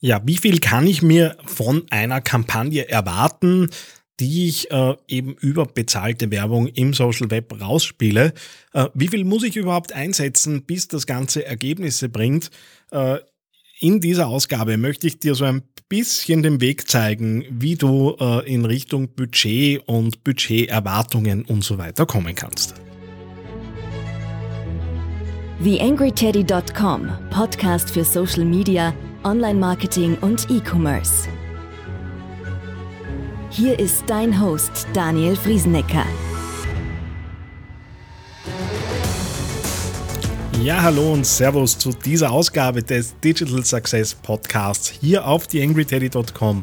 Ja, wie viel kann ich mir von einer Kampagne erwarten, die ich äh, eben über bezahlte Werbung im Social Web rausspiele? Äh, wie viel muss ich überhaupt einsetzen, bis das Ganze Ergebnisse bringt? Äh, in dieser Ausgabe möchte ich dir so ein bisschen den Weg zeigen, wie du äh, in Richtung Budget und Budgeterwartungen und so weiter kommen kannst. TheAngryTeddy.com, Podcast für Social Media, Online-Marketing und E-Commerce. Hier ist dein Host Daniel Friesenecker. Ja, hallo und Servus zu dieser Ausgabe des Digital Success Podcasts hier auf TheAngryTeddy.com.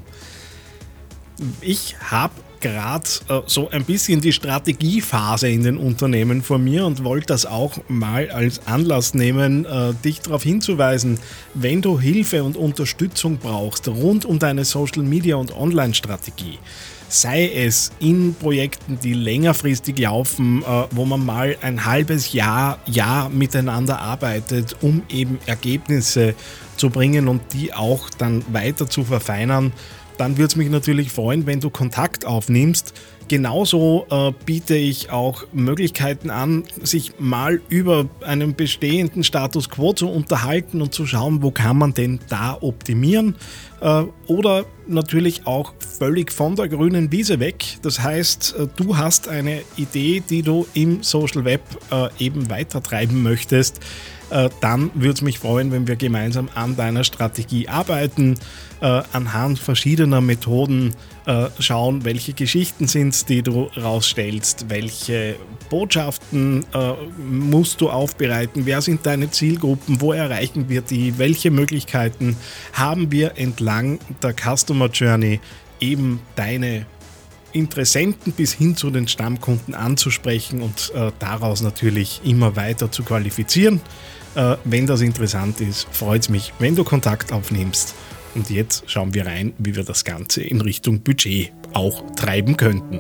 Ich habe gerade äh, so ein bisschen die Strategiephase in den Unternehmen vor mir und wollte das auch mal als Anlass nehmen, äh, dich darauf hinzuweisen, wenn du Hilfe und Unterstützung brauchst rund um deine Social Media und Online-Strategie sei es in Projekten, die längerfristig laufen, äh, wo man mal ein halbes Jahr, Jahr miteinander arbeitet, um eben Ergebnisse zu bringen und die auch dann weiter zu verfeinern dann würde es mich natürlich freuen, wenn du Kontakt aufnimmst. Genauso äh, biete ich auch Möglichkeiten an, sich mal über einen bestehenden Status quo zu unterhalten und zu schauen, wo kann man denn da optimieren. Äh, oder natürlich auch völlig von der grünen Wiese weg. Das heißt, äh, du hast eine Idee, die du im Social Web äh, eben weitertreiben möchtest äh, dann würde es mich freuen, wenn wir gemeinsam an deiner Strategie arbeiten, äh, anhand verschiedener Methoden schauen, welche Geschichten sind, die du rausstellst, welche Botschaften musst du aufbereiten, wer sind deine Zielgruppen, wo erreichen wir die, welche Möglichkeiten haben wir entlang der Customer Journey eben deine Interessenten bis hin zu den Stammkunden anzusprechen und äh, daraus natürlich immer weiter zu qualifizieren. Äh, wenn das interessant ist, freut es mich, wenn du Kontakt aufnimmst. Und jetzt schauen wir rein, wie wir das Ganze in Richtung Budget auch treiben könnten.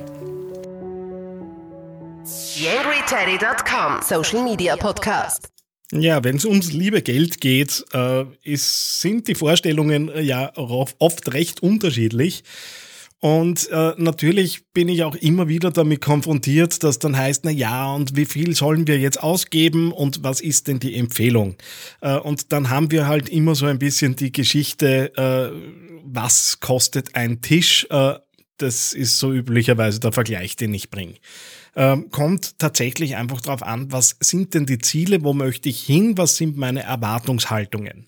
YangryTeddy.com Social Media Podcast. Ja, wenn es ums liebe Geld geht, äh, ist, sind die Vorstellungen äh, ja oft recht unterschiedlich. Und äh, natürlich bin ich auch immer wieder damit konfrontiert, dass dann heißt, na ja, und wie viel sollen wir jetzt ausgeben und was ist denn die Empfehlung? Äh, und dann haben wir halt immer so ein bisschen die Geschichte, äh, was kostet ein Tisch? Äh, das ist so üblicherweise der Vergleich, den ich bringe. Ähm, kommt tatsächlich einfach darauf an, was sind denn die Ziele, wo möchte ich hin, was sind meine Erwartungshaltungen.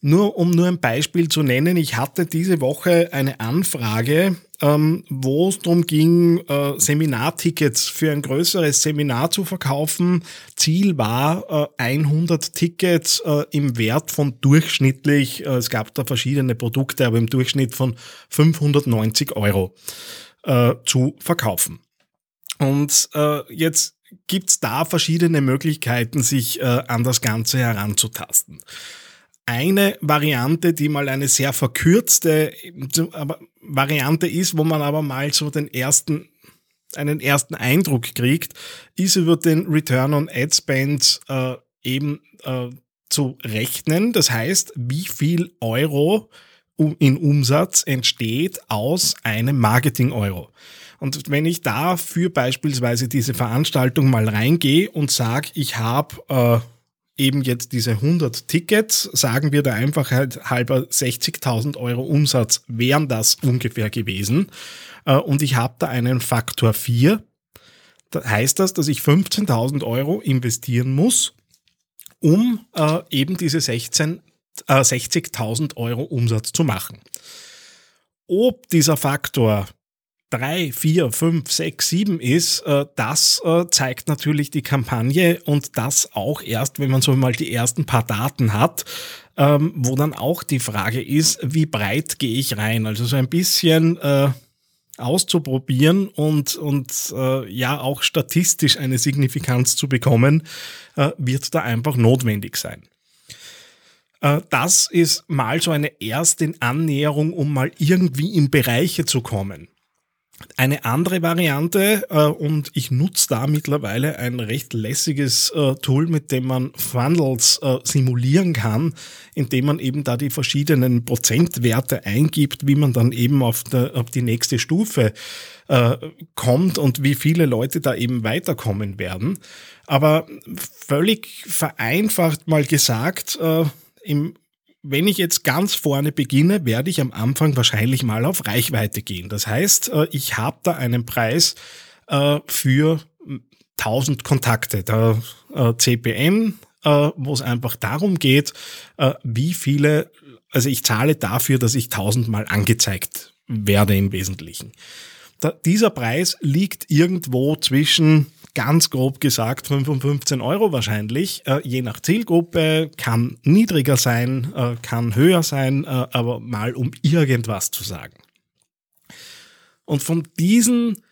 Nur um nur ein Beispiel zu nennen, ich hatte diese Woche eine Anfrage ähm, wo es darum ging, äh, Seminartickets für ein größeres Seminar zu verkaufen. Ziel war äh, 100 Tickets äh, im Wert von durchschnittlich, äh, es gab da verschiedene Produkte, aber im Durchschnitt von 590 Euro äh, zu verkaufen. Und äh, jetzt gibt's da verschiedene Möglichkeiten, sich an das Ganze heranzutasten eine Variante, die mal eine sehr verkürzte Variante ist, wo man aber mal so den ersten einen ersten Eindruck kriegt, ist über den Return on Ad Spend äh, eben äh, zu rechnen. Das heißt, wie viel Euro in Umsatz entsteht aus einem Marketing-Euro. Und wenn ich da für beispielsweise diese Veranstaltung mal reingehe und sage, ich habe äh, eben jetzt diese 100 Tickets, sagen wir der Einfachheit halber 60.000 Euro Umsatz wären das ungefähr gewesen. Äh, und ich habe da einen Faktor 4. Da heißt das, dass ich 15.000 Euro investieren muss, um äh, eben diese 16, äh, 60.000 Euro Umsatz zu machen. Ob dieser Faktor drei, vier, fünf, sechs, sieben ist, äh, das äh, zeigt natürlich die Kampagne und das auch erst, wenn man so mal die ersten paar Daten hat, ähm, wo dann auch die Frage ist, wie breit gehe ich rein? Also so ein bisschen äh, auszuprobieren und, und äh, ja auch statistisch eine Signifikanz zu bekommen, äh, wird da einfach notwendig sein. Das ist mal so eine erste Annäherung, um mal irgendwie in Bereiche zu kommen. Eine andere Variante, äh, und ich nutze da mittlerweile ein recht lässiges äh, Tool, mit dem man Funnels äh, simulieren kann, indem man eben da die verschiedenen Prozentwerte eingibt, wie man dann eben auf, der, auf die nächste Stufe äh, kommt und wie viele Leute da eben weiterkommen werden. Aber völlig vereinfacht mal gesagt, äh, im wenn ich jetzt ganz vorne beginne, werde ich am Anfang wahrscheinlich mal auf Reichweite gehen. Das heißt, äh, ich habe da einen Preis äh, für 1000 Kontakte, der äh, CPM, wo es einfach darum geht, wie viele, also ich zahle dafür, dass ich 1000 Mal angezeigt werde im Wesentlichen. dieser Preis liegt irgendwo zwischen ganz grob gesagt 5 und 15 Euro wahrscheinlich, äh, je nach Zielgruppe, kann niedriger sein, äh, kann höher sein, äh, aber mal um irgendwas zu sagen. Und von diesen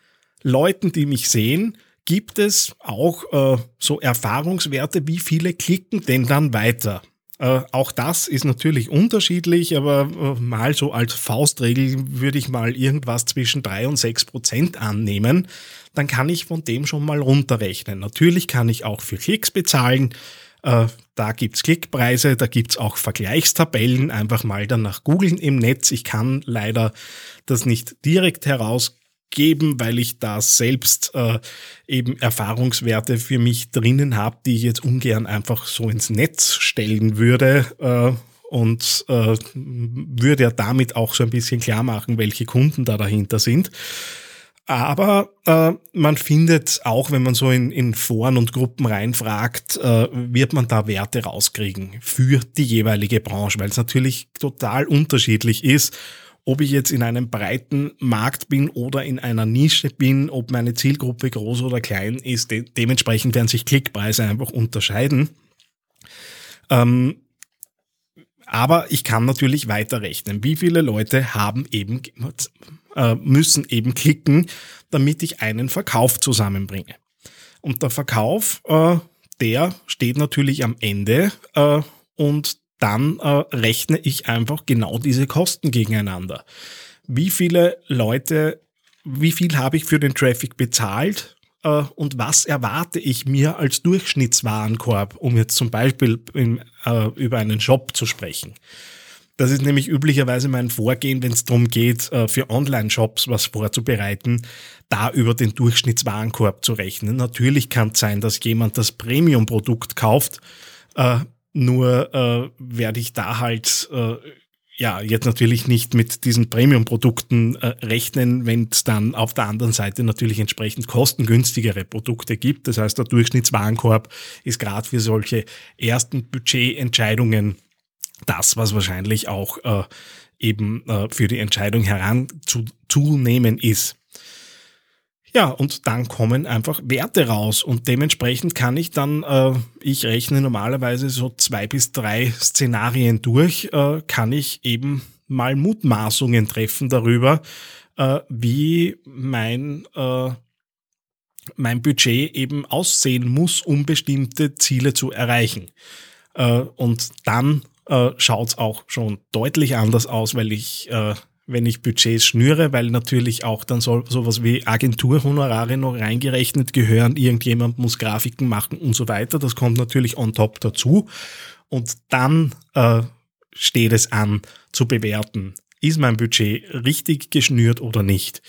Leuten, die mich sehen, gibt es auch äh, so Erfahrungswerte, wie viele klicken denn dann weiter. Äh, auch das ist natürlich unterschiedlich, aber äh, mal so als Faustregel würde ich mal irgendwas zwischen drei und sechs Prozent annehmen. Dann kann ich von dem schon mal runterrechnen. Natürlich kann ich auch für Klicks bezahlen. Äh, da gibt's Klickpreise, da gibt's auch Vergleichstabellen. Einfach mal danach googeln im Netz. Ich kann leider das nicht direkt heraus geben, weil ich da selbst äh, eben Erfahrungswerte für mich drinnen habe, die ich jetzt ungern einfach so ins Netz stellen würde. Äh, und äh, würde ja damit auch so ein bisschen klar machen, welche Kunden da dahinter sind. Aber äh, man findet auch, wenn man so in, in Foren und Gruppen reinfragt, äh, wird man da Werte rauskriegen für die jeweilige Branche, weil es natürlich total unterschiedlich ist ob ich jetzt in einem breiten Markt bin oder in einer Nische bin, ob meine Zielgruppe groß oder klein ist. De dementsprechend werden sich Klickpreise einfach unterscheiden. Ähm, aber ich kann natürlich weiterrechnen. Wie viele Leute haben eben, äh, müssen eben klicken, damit ich einen Verkauf zusammenbringe. Und der Verkauf, äh, der steht natürlich am Ende äh, und dann äh, rechne ich einfach genau diese Kosten gegeneinander. Wie viele Leute, wie viel habe ich für den Traffic bezahlt äh, und was erwarte ich mir als Durchschnittswarenkorb, um jetzt zum Beispiel in, äh, über einen Shop zu sprechen. Das ist nämlich üblicherweise mein Vorgehen, wenn es darum geht, äh, für Online-Shops was vorzubereiten, da über den Durchschnittswarenkorb zu rechnen. Natürlich kann es sein, dass jemand das Premium-Produkt kauft, äh, nur äh, werde ich da halt äh, ja jetzt natürlich nicht mit diesen Premium-Produkten äh, rechnen, wenn es dann auf der anderen Seite natürlich entsprechend kostengünstigere Produkte gibt. Das heißt, der Durchschnittswarenkorb ist gerade für solche ersten Budgetentscheidungen das, was wahrscheinlich auch äh, eben äh, für die Entscheidung heranzunehmen ist. Ja, und dann kommen einfach Werte raus und dementsprechend kann ich dann, äh, ich rechne normalerweise so zwei bis drei Szenarien durch, äh, kann ich eben mal Mutmaßungen treffen darüber, äh, wie mein, äh, mein Budget eben aussehen muss, um bestimmte Ziele zu erreichen. Äh, und dann äh, schaut es auch schon deutlich anders aus, weil ich äh, wenn ich Budgets schnüre, weil natürlich auch dann soll sowas wie Agenturhonorare noch reingerechnet gehören, irgendjemand muss Grafiken machen und so weiter. Das kommt natürlich on top dazu. Und dann äh, steht es an zu bewerten, ist mein Budget richtig geschnürt oder nicht.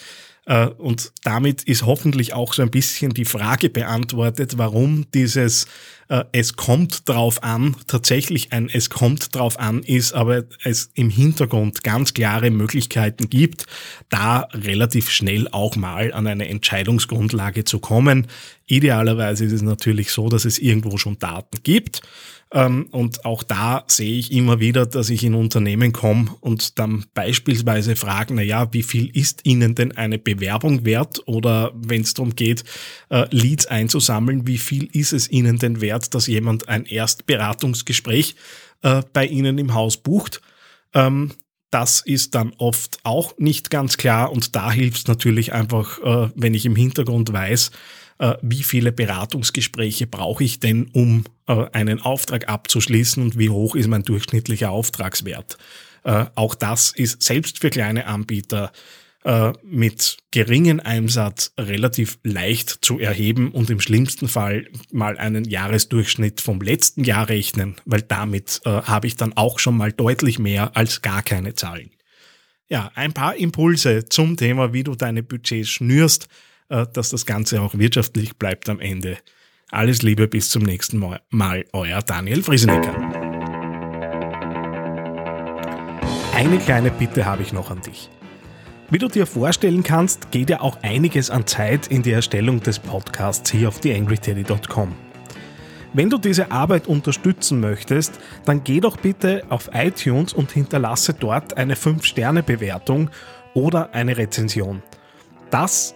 Äh, und damit ist hoffentlich auch so ein bisschen die Frage beantwortet, warum dieses äh, Es kommt drauf an tatsächlich ein Es kommt drauf an ist, aber es im Hintergrund ganz klare Möglichkeiten gibt, da relativ schnell auch mal an eine Entscheidungsgrundlage zu kommen. Idealerweise ist es natürlich so, dass es irgendwo schon Daten gibt ähm, und auch da sehe ich immer wieder, dass ich in Unternehmen komme und dann beispielsweise frage, na ja, wie viel ist Ihnen denn eine Bewerbung wert? Oder wenn es darum geht, äh, Leads einzusammeln, wie viel ist es Ihnen denn wert, dass jemand ein Erstberatungsgespräch äh, bei Ihnen im Haus bucht? Ähm, das ist dann oft auch nicht ganz klar und da hilft es natürlich einfach, äh, wenn ich im Hintergrund weiß, wie viele Beratungsgespräche brauche ich denn, um äh, einen Auftrag abzuschließen und wie hoch ist mein durchschnittlicher Auftragswert. Äh, auch das ist selbst für kleine Anbieter äh, mit geringem Einsatz relativ leicht zu erheben und im schlimmsten Fall mal einen Jahresdurchschnitt vom letzten Jahr rechnen, weil damit äh, habe ich dann auch schon mal deutlich mehr als gar keine Zahlen. Ja, ein paar Impulse zum Thema, wie du deine Budgets schnürst, äh, dass das Ganze auch wirtschaftlich bleibt am Ende. Alles Liebe, bis zum nächsten Mal, euer Daniel Friesenecker. Eine kleine Bitte habe ich noch an dich. Wie du dir vorstellen kannst, geht ja auch einiges an Zeit in die Erstellung des Podcasts hier auf theangryteddy.com. Wenn du diese Arbeit unterstützen möchtest, dann geh doch bitte auf iTunes und hinterlasse dort eine 5-Sterne-Bewertung oder eine Rezension. Das